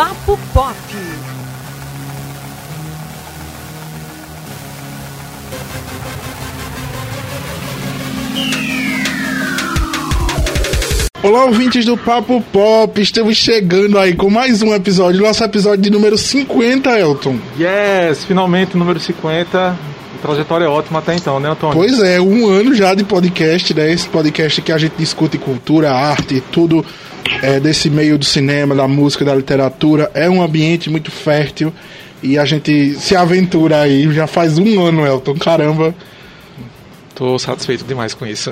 Papo Pop. Olá, ouvintes do Papo Pop, estamos chegando aí com mais um episódio, nosso episódio de número 50, Elton. Yes, finalmente número 50. Trajetória ótima até então, né, Antônio? Pois é, um ano já de podcast, né? Esse podcast que a gente discute cultura, arte, tudo é, desse meio do cinema, da música, da literatura. É um ambiente muito fértil e a gente se aventura aí. Já faz um ano, Elton, caramba. Tô satisfeito demais com isso.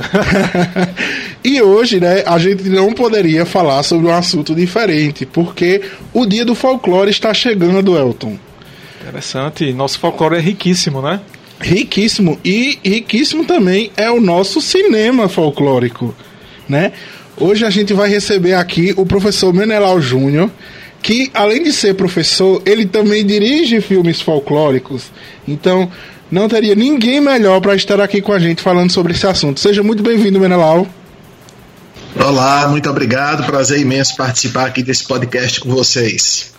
e hoje, né, a gente não poderia falar sobre um assunto diferente, porque o dia do folclore está chegando, Elton. Interessante. Nosso folclore é riquíssimo, né? Riquíssimo. E riquíssimo também é o nosso cinema folclórico, né? Hoje a gente vai receber aqui o professor Menelau Júnior, que além de ser professor, ele também dirige filmes folclóricos. Então, não teria ninguém melhor para estar aqui com a gente falando sobre esse assunto. Seja muito bem-vindo, Menelau. Olá, muito obrigado. Prazer imenso participar aqui desse podcast com vocês.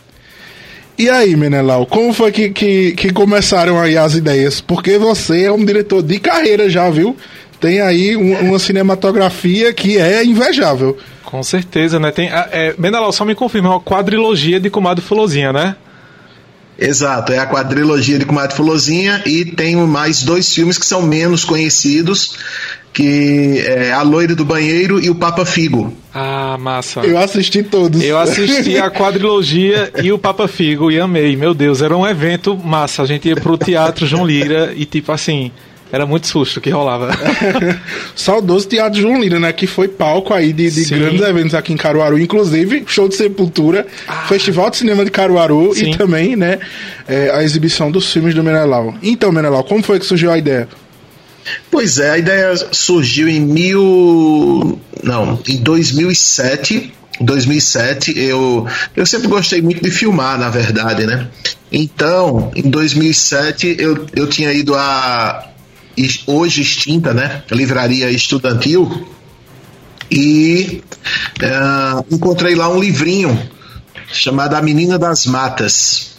E aí, Menelau, como foi que, que, que começaram aí as ideias? Porque você é um diretor de carreira já, viu? Tem aí um, uma cinematografia que é invejável. Com certeza, né? Tem, é, Menelau, só me confirma, é uma quadrilogia de Comadre Fulozinha, né? Exato, é a quadrilogia de Comadre Fulozinha e tem mais dois filmes que são menos conhecidos, que é A Loira do Banheiro e O Papa Figo. Ah, massa. Eu assisti todos. Eu assisti a quadrilogia e o Papa Figo e amei. Meu Deus, era um evento massa. A gente ia pro Teatro João Lira e tipo assim, era muito susto que rolava. Saudoso Teatro João Lira, né? Que foi palco aí de, de grandes eventos aqui em Caruaru. Inclusive, show de Sepultura, ah. Festival de Cinema de Caruaru Sim. e também, né? É, a exibição dos filmes do Menelau. Então, Menelau, como foi que surgiu a ideia? Pois é, a ideia surgiu em mil... Não, em 2007... 2007 eu, eu sempre gostei muito de filmar, na verdade, né? Então, em 2007 eu, eu tinha ido a, hoje extinta, né? Livraria Estudantil. E é, encontrei lá um livrinho chamado A Menina das Matas.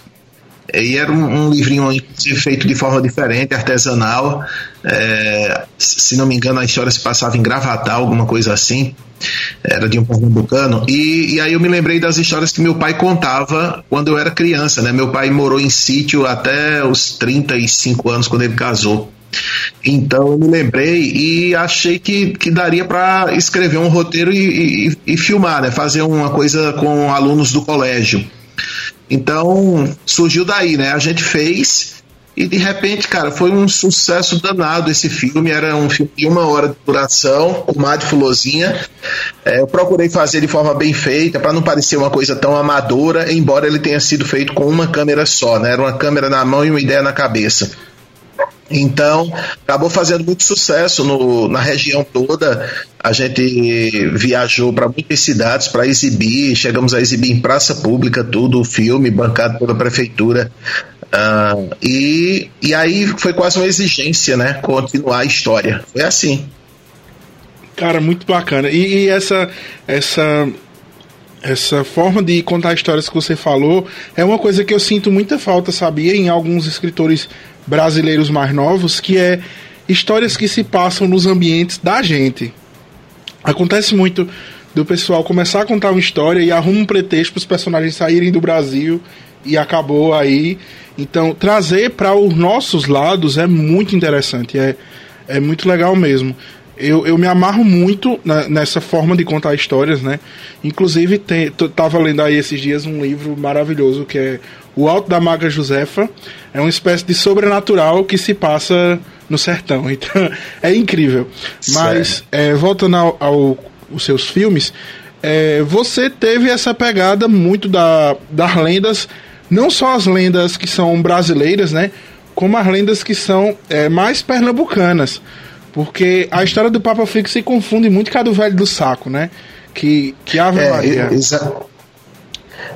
E era um, um livrinho feito de forma diferente, artesanal. É, se não me engano, a história se passava em Gravatal, alguma coisa assim. Era de um pernambucano. E, e aí eu me lembrei das histórias que meu pai contava quando eu era criança, né? Meu pai morou em sítio até os 35 anos, quando ele casou. Então eu me lembrei e achei que, que daria para escrever um roteiro e, e, e, filmar, né? fazer uma coisa com alunos do colégio. Então surgiu daí, né? A gente fez e de repente, cara, foi um sucesso danado esse filme. Era um filme de uma hora de duração, o Mar de Fulozinha. É, eu procurei fazer de forma bem feita, para não parecer uma coisa tão amadora, embora ele tenha sido feito com uma câmera só, né? Era uma câmera na mão e uma ideia na cabeça. Então, acabou fazendo muito sucesso no, na região toda. A gente viajou para muitas cidades para exibir, chegamos a exibir em praça pública tudo, o filme, bancado pela prefeitura. Uh, e, e aí foi quase uma exigência, né? Continuar a história. Foi assim. Cara, muito bacana. E, e essa, essa essa forma de contar histórias que você falou é uma coisa que eu sinto muita falta, sabia, em alguns escritores brasileiros mais novos, que é histórias que se passam nos ambientes da gente. Acontece muito do pessoal começar a contar uma história e arruma um pretexto para os personagens saírem do Brasil e acabou aí. Então, trazer para os nossos lados é muito interessante, é, é muito legal mesmo. Eu, eu me amarro muito na, nessa forma de contar histórias, né? Inclusive, tem, tava lendo aí esses dias um livro maravilhoso que é O Alto da Maga Josefa. É uma espécie de sobrenatural que se passa no sertão. Então, é incrível. Mas, é, voltando ao, ao, aos seus filmes, é, você teve essa pegada muito da, das lendas, não só as lendas que são brasileiras, né? Como as lendas que são é, mais pernambucanas. Porque a história do Papa Fico se confunde muito com a do velho do saco, né? Que, que Ave é, Maria. Exa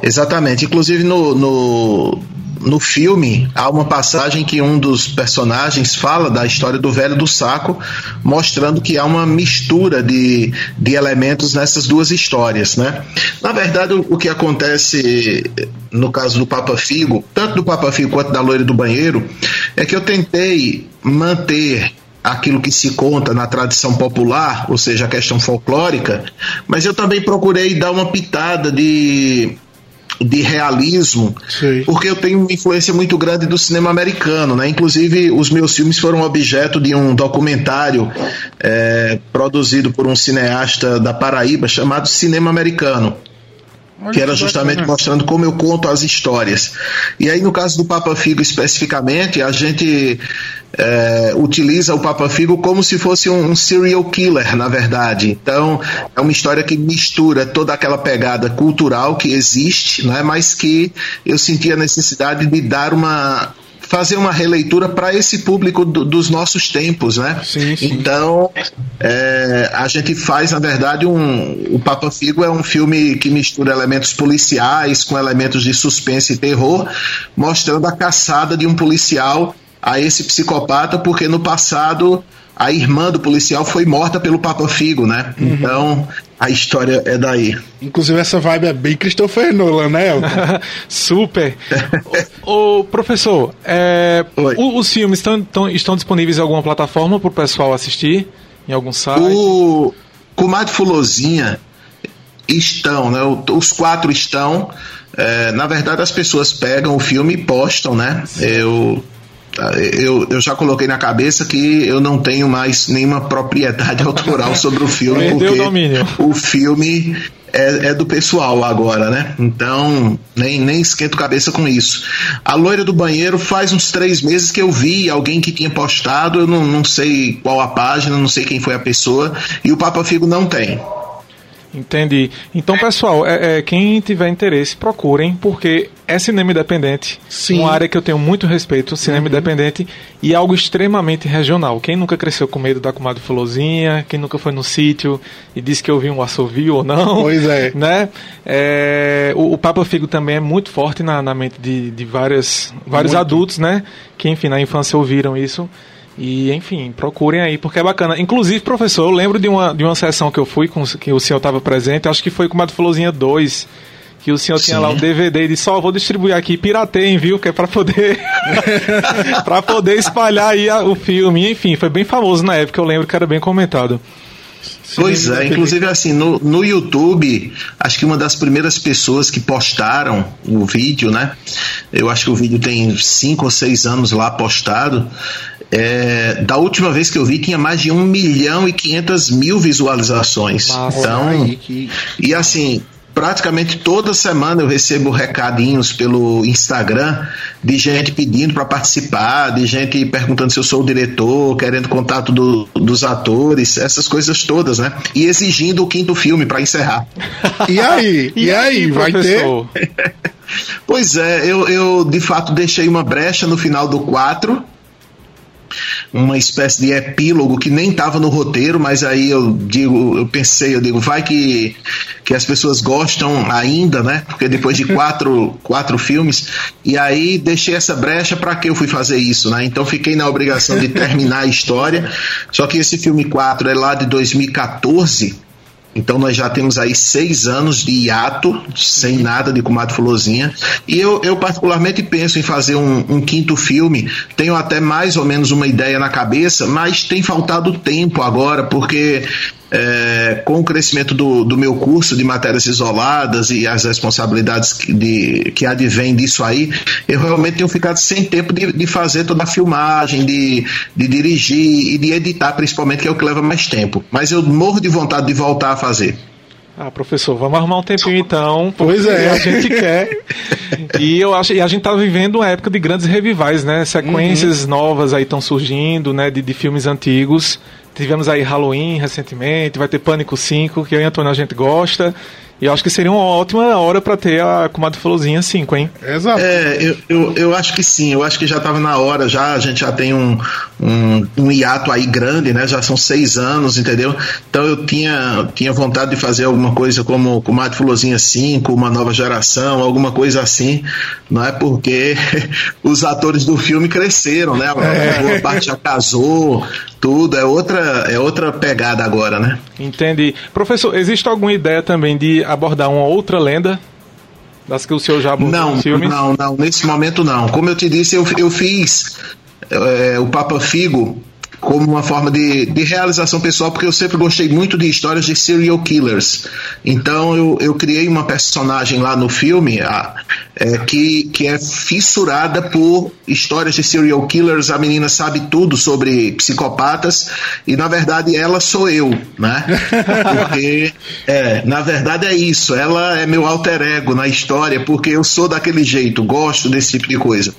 exatamente. Inclusive no, no, no filme há uma passagem que um dos personagens fala da história do velho do saco, mostrando que há uma mistura de, de elementos nessas duas histórias, né? Na verdade, o, o que acontece no caso do Papa Figo, tanto do Papa Figo quanto da loira do banheiro, é que eu tentei manter aquilo que se conta na tradição popular, ou seja, a questão folclórica, mas eu também procurei dar uma pitada de de realismo, Sim. porque eu tenho uma influência muito grande do cinema americano, né? Inclusive, os meus filmes foram objeto de um documentário é, produzido por um cineasta da Paraíba chamado Cinema Americano que era justamente mostrando como eu conto as histórias. E aí, no caso do Papa Figo especificamente, a gente é, utiliza o Papa Figo como se fosse um, um, serial killer, na verdade. Então, é uma história que mistura toda aquela pegada cultural que existe, né, mas que eu senti a necessidade de dar uma fazer uma releitura para esse público do, dos nossos tempos, né? Sim, sim. Então, é, a gente faz, na verdade, um. O Papa Figo é um filme que mistura elementos policiais com elementos de suspense e terror, mostrando a caçada de um policial a esse psicopata, porque no passado a irmã do policial foi morta pelo Papa Figo, né? Uhum. Então a história é daí. Inclusive essa vibe é bem Christopher Nolan, né, Elton? Super. Ô, professor, é, o, os filmes estão, estão, estão disponíveis em alguma plataforma para o pessoal assistir? Em algum site? O Comadre Fulozinha estão, né? Os quatro estão. É, na verdade, as pessoas pegam o filme e postam, né? Eu eu, eu já coloquei na cabeça que eu não tenho mais nenhuma propriedade autoral sobre o filme, porque o, o filme é, é, do pessoal agora, né? Então, nem, nem esquento cabeça com isso. A loira do banheiro faz uns três meses que eu vi alguém que tinha postado, eu não, não sei qual a página, não sei quem foi a pessoa, e o Papa Figo não tem. Entendi. Então, pessoal, é, é, quem tiver interesse, procurem, porque é cinema independente. Sim. Uma área que eu tenho muito respeito, cinema uhum. independente, e algo extremamente regional. Quem nunca cresceu com medo da comadre Fulozinha, quem nunca foi no sítio e disse que ouviu um assovio ou não. Pois é. Né? É, o, o Papa Figo também é muito forte na, na mente de, de várias, vários muito. adultos, né? Que, enfim, na infância ouviram isso. E, enfim, procurem aí, porque é bacana. Inclusive, professor, eu lembro de uma, de uma sessão que eu fui, com, que o senhor estava presente, acho que foi com o Mato Florzinha 2, que o senhor Sim. tinha lá um DVD e disse, só vou distribuir aqui, pirateiem, viu? Que é para poder para poder espalhar aí a, o filme. Enfim, foi bem famoso na época, eu lembro que era bem comentado. Pois é, inclusive assim, no, no YouTube, acho que uma das primeiras pessoas que postaram o vídeo, né? Eu acho que o vídeo tem cinco ou seis anos lá postado. É, da última vez que eu vi, tinha mais de 1 milhão e 500 mil visualizações. Nossa, então, aí, que... e assim, praticamente toda semana eu recebo recadinhos pelo Instagram de gente pedindo para participar, de gente perguntando se eu sou o diretor, querendo contato do, dos atores, essas coisas todas, né? E exigindo o quinto filme para encerrar. E aí? E, e aí, vai professor? ter? pois é, eu, eu de fato deixei uma brecha no final do 4 uma espécie de epílogo que nem estava no roteiro, mas aí eu digo, eu pensei, eu digo, vai que, que as pessoas gostam ainda, né? Porque depois de quatro, quatro filmes, e aí deixei essa brecha para que eu fui fazer isso, né? Então fiquei na obrigação de terminar a história. Só que esse filme 4 é lá de 2014 então nós já temos aí seis anos de hiato, sem nada de comadre Fulozinha. E eu, eu particularmente penso em fazer um, um, quinto filme. Tenho até mais ou menos uma ideia na cabeça, mas tem faltado tempo agora, porque é, com o crescimento do, do meu curso de matérias isoladas e as responsabilidades que, de, que advêm disso aí, eu realmente tenho ficado sem tempo de, de fazer toda a filmagem, de, de dirigir e de editar, principalmente, que é o que leva mais tempo. Mas eu morro de vontade de voltar a fazer. Ah, professor, vamos arrumar um tempinho então. Pois é. A gente quer. E eu acho, e a gente tá vivendo uma época de grandes revivais, né? Sequências uhum. novas aí estão surgindo, né? De, de filmes antigos. Tivemos aí Halloween recentemente, vai ter Pânico 5, que eu e Antônio a gente gosta. E eu acho que seria uma ótima hora para ter a Comadre Florzinha 5, hein? Exato. É, eu, eu, eu, acho que sim, eu acho que já estava na hora, já a gente já tem um, um, um hiato aí grande, né? Já são seis anos, entendeu? Então eu tinha, tinha vontade de fazer alguma coisa como Comadre Florzinha 5, uma nova geração, alguma coisa assim, não é? Porque os atores do filme cresceram, né? É. Boa parte já casou, tudo, é outra, é outra pegada agora, né? Entendi. Professor, existe alguma ideia também de abordar uma outra lenda? Das que o senhor já abordou não, filmes? Não, não, nesse momento não. Como eu te disse, eu, eu fiz é, o Papa Figo como uma forma de, de realização pessoal, porque eu sempre gostei muito de histórias de serial killers. Então eu, eu criei uma personagem lá no filme a, é, que, que é fissurada por histórias de serial killers. A menina sabe tudo sobre psicopatas e na verdade ela sou eu, né? Porque é, na verdade é isso. Ela é meu alter ego na história porque eu sou daquele jeito, gosto desse tipo de coisa.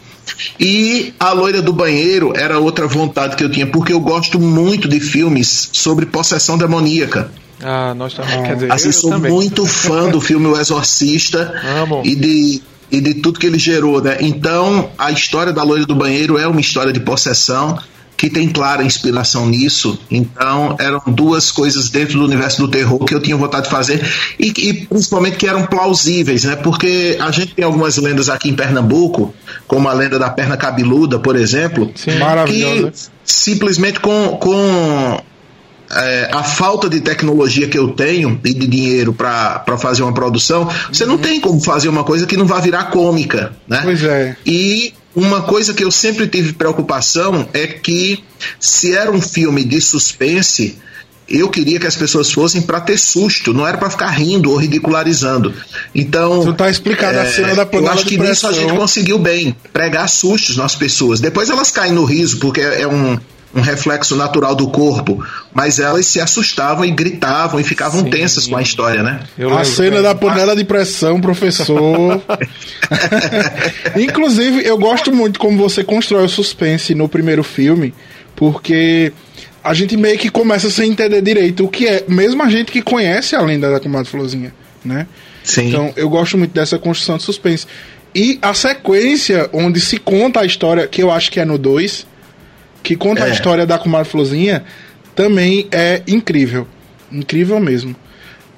E A Loira do Banheiro era outra vontade que eu tinha, porque eu gosto muito de filmes sobre possessão demoníaca. Ah, nós também. Quer dizer, assim, eu sou também. muito fã do filme O Exorcista e de e de tudo que ele gerou, né? Então, a história da loira do banheiro é uma história de possessão que tem clara inspiração nisso. Então, eram duas coisas dentro do universo do terror que eu tinha vontade de fazer e, e principalmente que eram plausíveis, né? Porque a gente tem algumas lendas aqui em Pernambuco, como a lenda da perna cabeluda, por exemplo, Sim, que simplesmente com, com é, a falta de tecnologia que eu tenho e de dinheiro para fazer uma produção, você não tem como fazer uma coisa que não vai virar cômica, né? Pois é. E uma coisa que eu sempre tive preocupação é que se era um filme de suspense, eu queria que as pessoas fossem para ter susto, não era para ficar rindo ou ridicularizando. Então. Não tá explicado é, a cena da Eu acho que nisso a gente conseguiu bem pregar sustos nas pessoas. Depois elas caem no riso, porque é um, um reflexo natural do corpo, mas elas se assustavam e gritavam e ficavam Sim. tensas com a história, né? Eu a cena da panela de pressão, professor. Inclusive, eu gosto muito como você constrói o suspense no primeiro filme, porque a gente meio que começa sem entender direito o que é, mesmo a gente que conhece a lenda da comadre Florzinha, né? Sim. Então, eu gosto muito dessa construção de suspense. E a sequência onde se conta a história, que eu acho que é no 2, que conta é. a história da Kumar Florzinha, também é incrível. Incrível mesmo.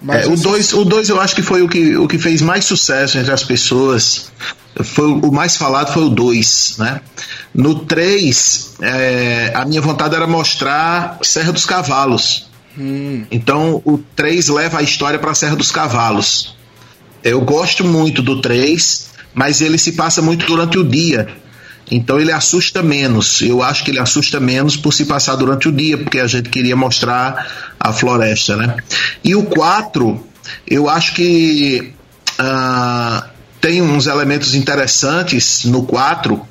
Mas, é, o 2 o dois eu acho que foi o que, o que fez mais sucesso entre as pessoas. Foi o mais falado foi o 2, né? No 3, é, a minha vontade era mostrar Serra dos Cavalos. Hum. Então o 3 leva a história para Serra dos Cavalos. Eu gosto muito do 3, mas ele se passa muito durante o dia. Então ele assusta menos. Eu acho que ele assusta menos por se passar durante o dia, porque a gente queria mostrar a floresta, né? E o 4, eu acho que uh, tem uns elementos interessantes no 4,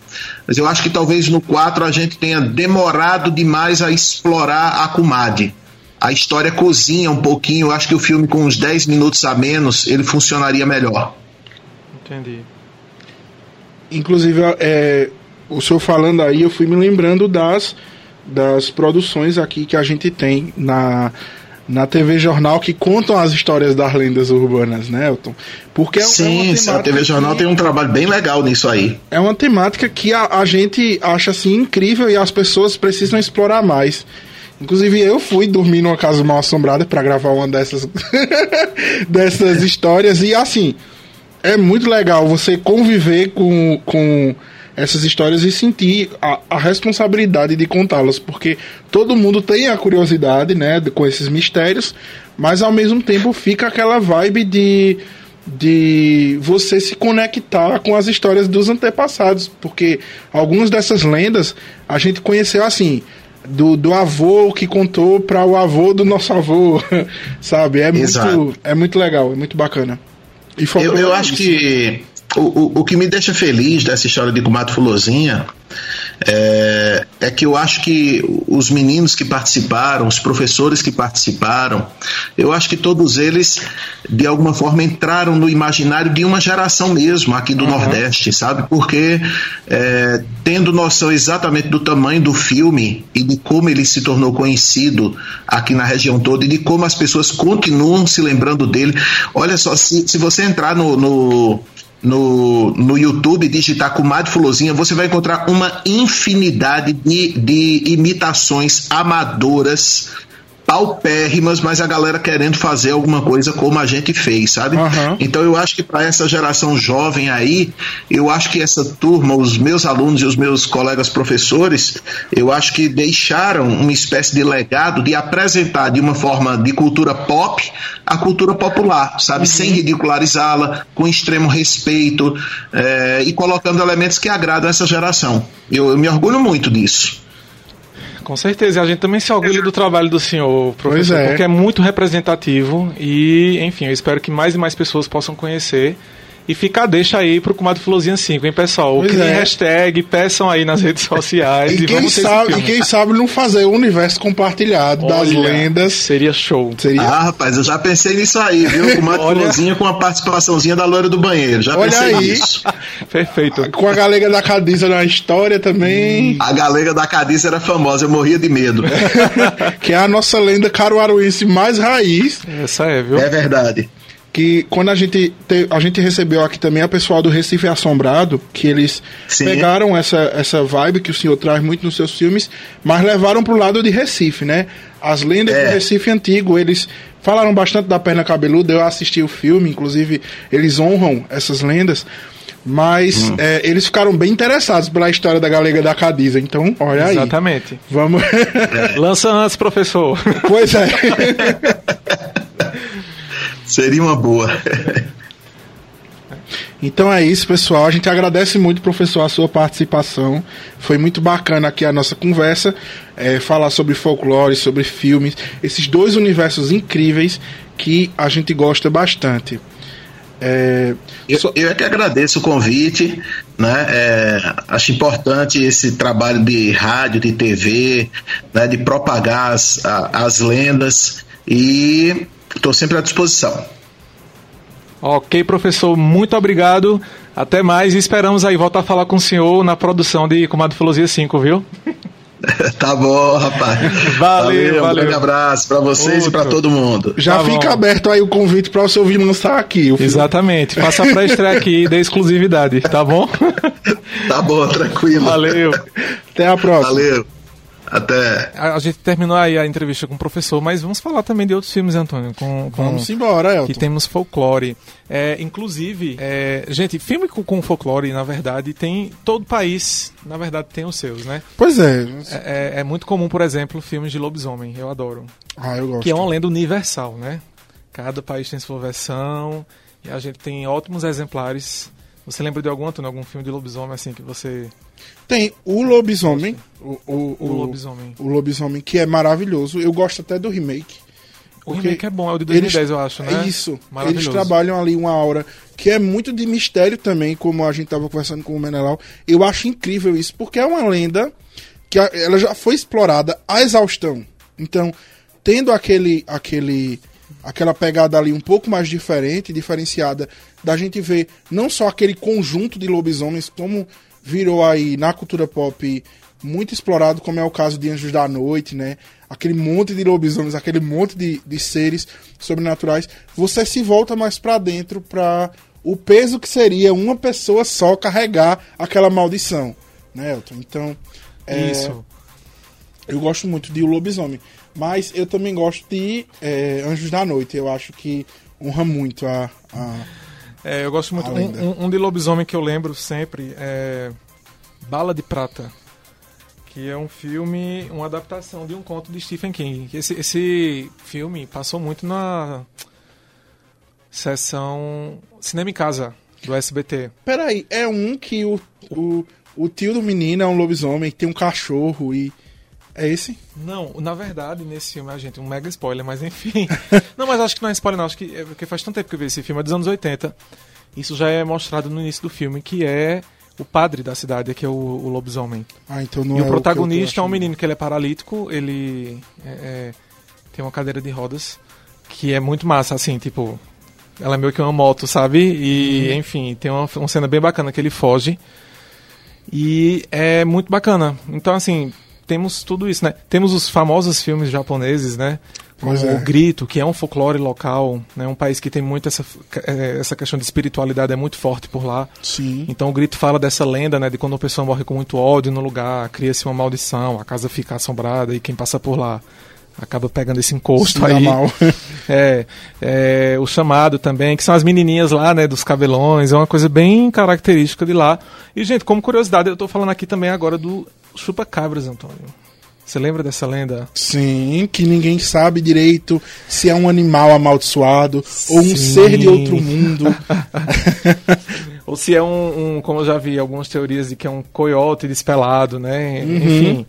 mas eu acho que talvez no 4 a gente tenha demorado demais a explorar a Kumade. A história cozinha um pouquinho, eu acho que o filme com uns 10 minutos a menos, ele funcionaria melhor. Entendi. Inclusive, é, o senhor falando aí, eu fui me lembrando das, das produções aqui que a gente tem na, na TV Jornal que contam as histórias das lendas urbanas, né, Elton? Porque é, Sim, é a TV Jornal que, tem um trabalho bem legal nisso aí. É uma temática que a, a gente acha assim incrível e as pessoas precisam explorar mais. Inclusive eu fui dormir numa casa mal assombrada para gravar uma dessas dessas histórias e assim, é muito legal você conviver com, com essas histórias e sentir a, a responsabilidade de contá-las, porque todo mundo tem a curiosidade, né, com esses mistérios, mas ao mesmo tempo fica aquela vibe de de você se conectar com as histórias dos antepassados, porque algumas dessas lendas a gente conheceu assim, do, do avô que contou para o avô do nosso avô, sabe? É muito, é muito legal, é muito bacana. E eu, eu acho que o, o, o que me deixa feliz dessa história de Kumato Fulozinha é, é é que eu acho que os meninos que participaram, os professores que participaram, eu acho que todos eles, de alguma forma, entraram no imaginário de uma geração mesmo aqui do uhum. Nordeste, sabe? Porque é, tendo noção exatamente do tamanho do filme e de como ele se tornou conhecido aqui na região toda e de como as pessoas continuam se lembrando dele. Olha só, se, se você entrar no, no no, no YouTube, digitar Comadre Fulozinha, você vai encontrar uma infinidade de, de imitações amadoras paupérrimas, mas a galera querendo fazer alguma coisa como a gente fez, sabe? Uhum. Então eu acho que para essa geração jovem aí, eu acho que essa turma, os meus alunos e os meus colegas professores, eu acho que deixaram uma espécie de legado de apresentar de uma forma de cultura pop a cultura popular, sabe? Uhum. Sem ridicularizá-la, com extremo respeito é, e colocando elementos que agradam essa geração. Eu, eu me orgulho muito disso. Com certeza, a gente também se orgulha do trabalho do senhor, professor, é. porque é muito representativo e, enfim, eu espero que mais e mais pessoas possam conhecer e fica deixa aí pro Comadre Florzinha 5, hein, pessoal? Pois Criem é. hashtag, peçam aí nas redes sociais. e, e, quem sabe, e quem sabe não fazer o universo compartilhado Olha, das lendas. Seria show. Seria... Ah, rapaz, eu já pensei nisso aí, viu? Comadre Olha... Com a participaçãozinha da loira do banheiro. Já Olha pensei aí. nisso. Perfeito. Com a galega da Cadiza na história também. Hum. A galega da Cadiza era famosa, eu morria de medo. que é a nossa lenda caruaruense mais raiz. Essa é, viu? É verdade que quando a gente te, a gente recebeu aqui também a pessoal do Recife Assombrado, que eles Sim. pegaram essa, essa vibe que o senhor traz muito nos seus filmes, mas levaram pro lado de Recife, né? As lendas é. do Recife antigo, eles falaram bastante da perna cabeluda, eu assisti o filme, inclusive eles honram essas lendas. Mas hum. é, eles ficaram bem interessados pela história da Galega da Cadiza. Então, olha aí. Exatamente. Vamos. Lança antes, professor. Pois é. Seria uma boa. Então é isso, pessoal. A gente agradece muito, professor, a sua participação. Foi muito bacana aqui a nossa conversa. É, falar sobre folclore, sobre filmes, esses dois universos incríveis que a gente gosta bastante. É, eu, só... eu é que agradeço o convite, né? É, acho importante esse trabalho de rádio, de TV, né? de propagar as, as lendas e Estou sempre à disposição. Ok, professor, muito obrigado. Até mais e esperamos aí voltar a falar com o senhor na produção de Comadre Filosofia 5, viu? tá bom, rapaz. Valeu, valeu. Um grande abraço para vocês Outro. e para todo mundo. Já tá fica bom. aberto aí o convite para você ouvir lançar aqui. Exatamente. Faça a pré-estreia aqui e dê exclusividade, tá bom? tá bom, tranquilo. Valeu. Até a próxima. Valeu. Até. A, a, gente terminou aí a entrevista com o professor, mas vamos falar também de outros filmes, Antônio. Com, com vamos embora, Elton. Que temos folclore. É, inclusive, é, gente, filme com, com, folclore, na verdade, tem. Todo país, na verdade, tem os seus, né? Pois é. É, é, é muito comum, por exemplo, filmes de lobisomem. Eu adoro. Ah, eu gosto. Que é uma lenda universal, né? Cada país tem sua versão. E a gente tem ótimos exemplares. Você lembra de algum, Antônio, algum filme de lobisomem assim que você tem o Lobisomem. O, o, o, Lobisomem. O Lobisomem, que é maravilhoso. Eu gosto até do remake. O remake é bom, é o de 2010, eles, eu acho, né? É isso. Eles trabalham ali uma aura que é muito de mistério também, como a gente estava conversando com o Menelau. Eu acho incrível isso, porque é uma lenda que ela já foi explorada à exaustão. Então, tendo aquele, aquele, aquela pegada ali um pouco mais diferente, diferenciada, da gente ver não só aquele conjunto de lobisomens, como virou aí na cultura pop muito explorado, como é o caso de Anjos da Noite, né? Aquele monte de lobisomens, aquele monte de, de seres sobrenaturais. Você se volta mais para dentro para o peso que seria uma pessoa só carregar aquela maldição, né, Elton? Então, é, isso. Eu gosto muito de O Lobisomem, mas eu também gosto de é, Anjos da Noite. Eu acho que honra muito a, a é, eu gosto muito. Um, um, de lobisomem que eu lembro sempre é Bala de Prata, que é um filme, uma adaptação de um conto de Stephen King. Esse, esse filme passou muito na sessão Cinema em Casa do SBT. Peraí, é um que o, o, o tio do menino é um lobisomem, tem um cachorro e. É esse? Não, na verdade, nesse filme, a gente, um mega spoiler, mas enfim. não, mas acho que não é spoiler, não. Acho que é porque faz tanto tempo que eu vi esse filme, é dos anos 80. Isso já é mostrado no início do filme, que é o padre da cidade, que é o, o lobisomem. Ah, então não e é o protagonista é um menino. menino que ele é paralítico, ele é- é, tem uma cadeira de rodas, que é muito massa, assim, tipo, ela é meio que uma moto, sabe? E, Uhum. enfim, tem uma, uma cena bem bacana que ele foge. E é muito bacana. Então, assim, temos tudo isso, né? Temos os famosos filmes japoneses, né? Como Pois é. o Grito, que é um folclore local, né? Um país que tem muito essa, eh, essa questão de espiritualidade, é muito forte por lá. Sim. Então o grito fala dessa lenda, né, de quando uma pessoa morre com muito ódio no lugar, cria-se uma maldição, a casa fica assombrada e quem passa por lá acaba pegando esse encosto aí. mal. É, é, o chamado também, que são as menininhas lá, né, dos cabelões, é uma coisa bem característica de lá. E gente, como curiosidade, eu tô falando aqui também agora do chupa-cabras, Antônio. Você lembra dessa lenda? Sim, que ninguém sabe direito se é um animal amaldiçoado ou um Sim. ser de outro mundo. Ou se é um, um, como eu já vi algumas teorias de que é um coiote despelado, né? Uhum. Enfim.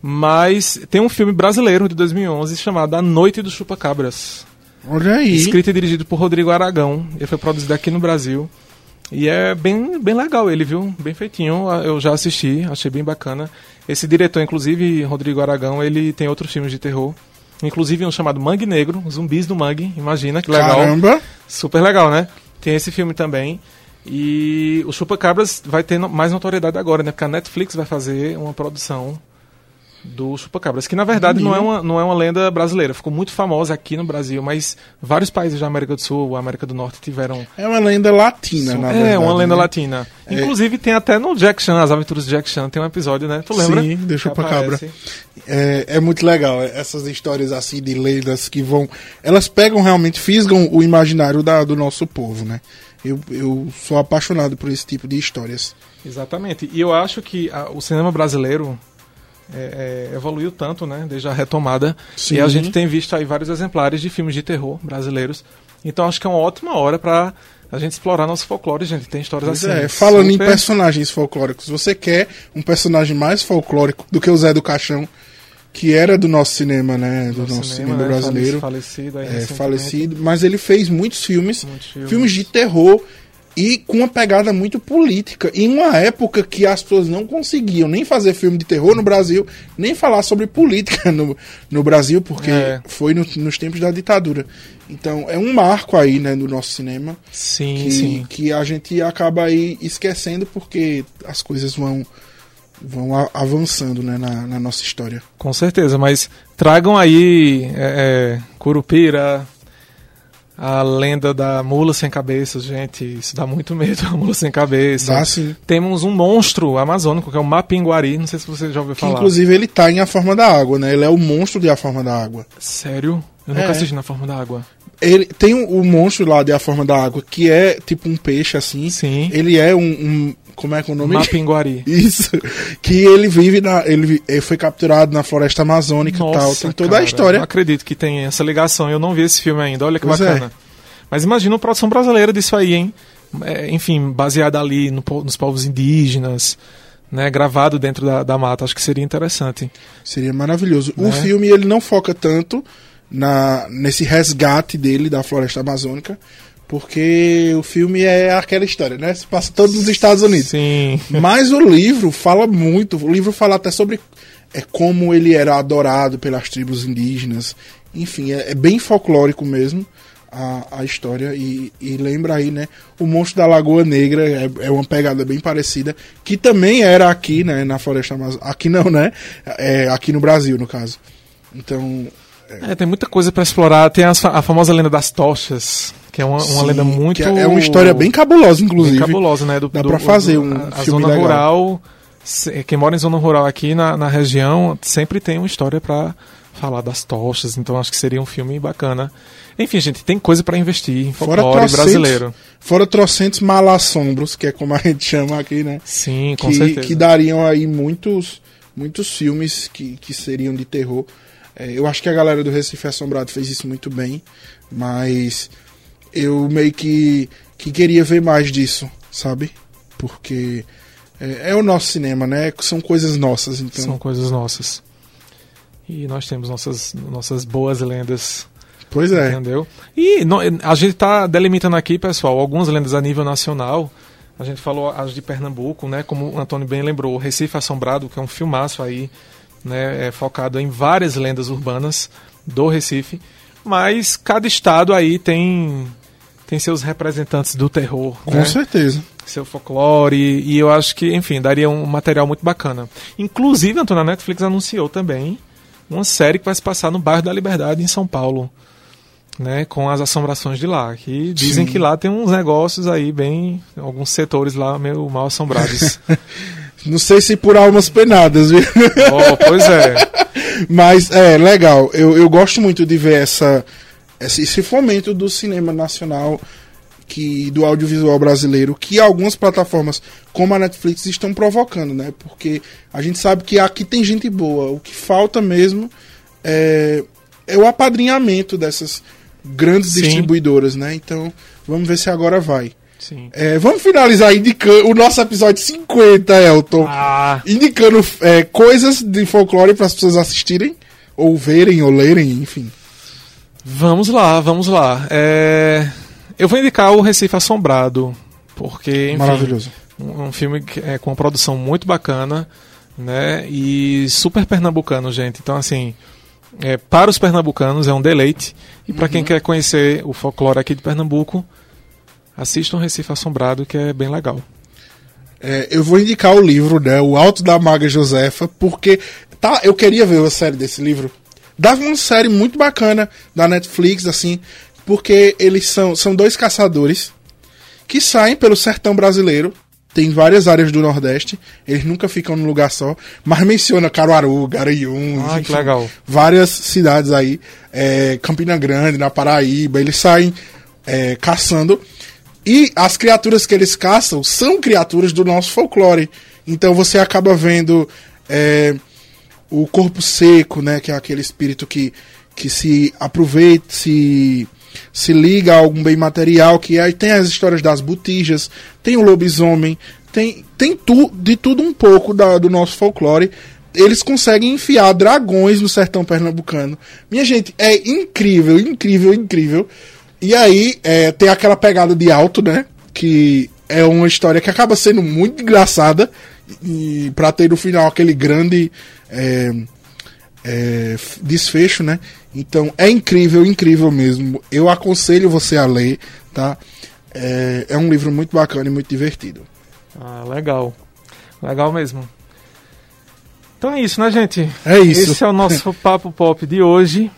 Mas tem um filme brasileiro de 2011 chamado A Noite dos Chupacabras. Olha aí. Escrito e dirigido por Rodrigo Aragão. Ele foi produzido aqui no Brasil. E é bem, bem legal ele, viu? Bem feitinho. Eu já assisti, achei bem bacana. Esse diretor, inclusive, Rodrigo Aragão, ele tem outros filmes de terror. Inclusive um chamado Mangue Negro, Zumbis do Mangue. Imagina que legal. Caramba. Super legal, né? Tem esse filme também. E o Chupacabras vai ter mais notoriedade agora, né? Porque a Netflix vai fazer uma produção do Chupacabras, que na verdade não é, uma, não é uma lenda brasileira. Ficou muito famosa aqui no Brasil, mas vários países da América do Sul, América do Norte tiveram. É uma lenda latina, na é, verdade. uma lenda né? latina. Inclusive tem até no Jack Chan, As Aventuras de Jack Chan, tem um episódio, né? Tu lembra? Sim, do Chupacabra. É, é muito legal essas histórias assim de lendas que vão. Elas pegam realmente, fisgam o imaginário da, do nosso povo, né? Eu, eu sou apaixonado por esse tipo de histórias. Exatamente. E eu acho que a- o cinema brasileiro é, é, evoluiu tanto, né? Desde a retomada. Sim. E a gente tem visto aí vários exemplares de filmes de terror brasileiros. Então acho que é uma ótima hora para a gente explorar nosso folclore, gente. Tem histórias Pois assim. é, falando em super- personagens folclóricos, você quer um personagem mais folclórico do que o Zé do Caixão, que era do nosso cinema, né? Do nosso, cinema, né, brasileiro. Falecido, aí é, falecido, mas ele fez muitos filmes, Muitos filmes. filmes. de terror e com uma pegada muito política. Em uma época que as pessoas não conseguiam nem fazer filme de terror no Brasil, nem falar sobre política no, no Brasil, porque É. foi no- nos tempos da ditadura. Então é um marco aí, né, do nosso cinema Sim, que, sim. que a gente acaba aí esquecendo porque as coisas vão vão avançando né, na, na nossa história. Com certeza, mas tragam aí é, é, Curupira, a lenda da mula sem cabeça, gente. Isso dá muito medo, a mula sem cabeça. Dá sim. Temos um monstro amazônico, que é o Mapinguari. Não sei se você já ouviu Que, falar. inclusive ele tá em A Forma da Água, né? Ele é o monstro de A Forma da Água. Sério? Eu nunca É. assisti na forma da água. Ele tem o, o monstro lá de A Forma da Água, que é tipo um peixe assim. Sim. Ele é um, um- como é que é o nome? Mapinguari. Isso. Que ele vive na ele, ele foi capturado na floresta amazônica e tal. Tem toda cara, a história. Não acredito que tem essa ligação. Eu não vi esse filme ainda. Olha que Pois é. bacana. Mas imagina uma produção brasileira disso aí, hein? É, enfim, baseada ali no nos povos indígenas, né? Gravado dentro da, da mata. Acho que seria interessante. Seria maravilhoso. Né? O filme ele não foca tanto na nesse resgate dele da floresta amazônica, porque o filme é aquela história, né? Se passa todo nos Estados Unidos. Sim. Mas o livro fala muito. O livro fala até sobre é, como ele era adorado pelas tribos indígenas. Enfim, é, é bem folclórico mesmo a, a história. E, e lembra aí, né? O Monstro da Lagoa Negra é, é uma pegada bem parecida. Que também era aqui, né? Na Floresta Amazônica. Aqui não, né? É, aqui no Brasil, no caso. Então. É, tem muita coisa pra explorar. Tem as a famosa lenda das tochas, que é uma, uma sim, lenda muito. que É é uma história bem cabulosa, inclusive. bem cabulosa, né? Do, Dá pra fazer um a, a filme zona legal. rural. Quem mora em zona rural aqui na, na região sempre tem uma história pra falar das tochas, então acho que seria um filme bacana. Enfim, gente, tem coisa pra investir em Fora trocentos, brasileiro. fora trocentos malassombros, que é como a gente chama aqui, né? Sim, com que, certeza. que dariam aí muitos, muitos filmes que, que seriam de terror. É, eu acho que a galera do Recife Assombrado fez isso muito bem, mas eu meio que, que queria ver mais disso, sabe? Porque é, é o nosso cinema, né? São coisas nossas, então. São coisas nossas. E nós temos nossas, nossas boas lendas Pois é. Entendeu? E a gente tá delimitando aqui, pessoal, algumas lendas a nível nacional, A gente falou as de Pernambuco, né? Como o Antônio bem lembrou, Recife Assombrado, que é um filmaço aí, né? É focado em várias lendas urbanas do Recife. Mas cada estado aí tem tem seus representantes do terror. Com né? certeza. Seu folclore, e, eu acho que, enfim, daria um material muito bacana. Inclusive, Antônio, a Netflix anunciou também uma série que vai se passar no bairro da Liberdade, em São Paulo. Né, com as assombrações de lá. Que dizem Sim. que lá tem uns negócios aí bem. alguns setores lá meio mal assombrados. Não sei se por almas penadas, viu? Oh, pois é. Mas é legal. Eu, eu gosto muito de ver essa, esse fomento do cinema nacional que do audiovisual brasileiro que algumas plataformas como a Netflix estão provocando, né? Porque a gente sabe que aqui tem gente boa. O que falta mesmo é, é o apadrinhamento dessas grandes Sim. distribuidoras, né? Então, vamos ver se agora vai. É, vamos finalizar indicando o nosso episódio 50, Elton. Ah. Indicando é, coisas de folclore para as pessoas assistirem, ou verem, ou lerem, enfim. Vamos lá, vamos lá. É... Eu vou indicar o Recife Assombrado, porque enfim, maravilhoso. Um, um filme que, é, com uma produção muito bacana, né? E super pernambucano, gente. Então assim, é, para os pernambucanos é um deleite e para uhum. quem quer conhecer o folclore aqui de Pernambuco, assista um Recife Assombrado que é bem legal. É, eu vou indicar o livro, né? O Alto da Maga Josefa, porque tá, eu queria ver a série desse livro. Dava uma série muito bacana da Netflix, assim, porque eles são, são dois caçadores que saem pelo sertão brasileiro. Tem várias áreas do Nordeste, eles nunca ficam num lugar só, mas menciona Caruaru, Garanhuns, ah, enfim, legal. várias cidades aí, é, Campina Grande, na Paraíba, eles saem é, caçando. E as criaturas que eles caçam são criaturas do nosso folclore. Então você acaba vendo é, o corpo seco, né, que é aquele espírito que, que se aproveita, se se liga a algum bem material, que aí tem as histórias das botijas, tem o lobisomem, tem, tem tu, de tudo um pouco da, do nosso folclore. Eles conseguem enfiar dragões no sertão pernambucano. Minha gente, é incrível, incrível, incrível. E aí é, tem aquela pegada de alto, né? Que é uma história que acaba sendo muito engraçada. E pra ter no final aquele grande é, é, desfecho, né? Então é incrível, incrível mesmo. Eu aconselho você a ler, tá? É, é um livro muito bacana e muito divertido. Ah, legal. Legal mesmo. Então é isso, né, gente? É isso. Esse é o nosso Papo Pop de hoje.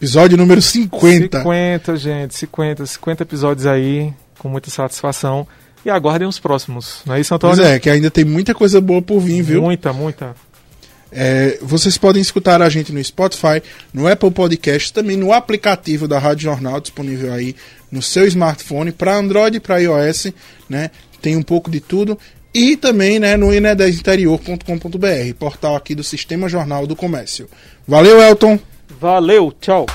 Episódio número 50. 50, gente. 50, 50 episódios aí, com muita satisfação. E aguardem os próximos, não é isso, Antônio? Pois é, que ainda tem muita coisa boa por vir, viu? Muita, muita. É, vocês podem escutar a gente no Spotify, no Apple Podcast, também no aplicativo da Rádio Jornal, disponível aí no seu smartphone, para Android e para iOS, né? Tem um pouco de tudo. E também né, no inedesinterior.com.br, portal aqui do Sistema Jornal do Comércio. Valeu, Elton! Valeu, tchau!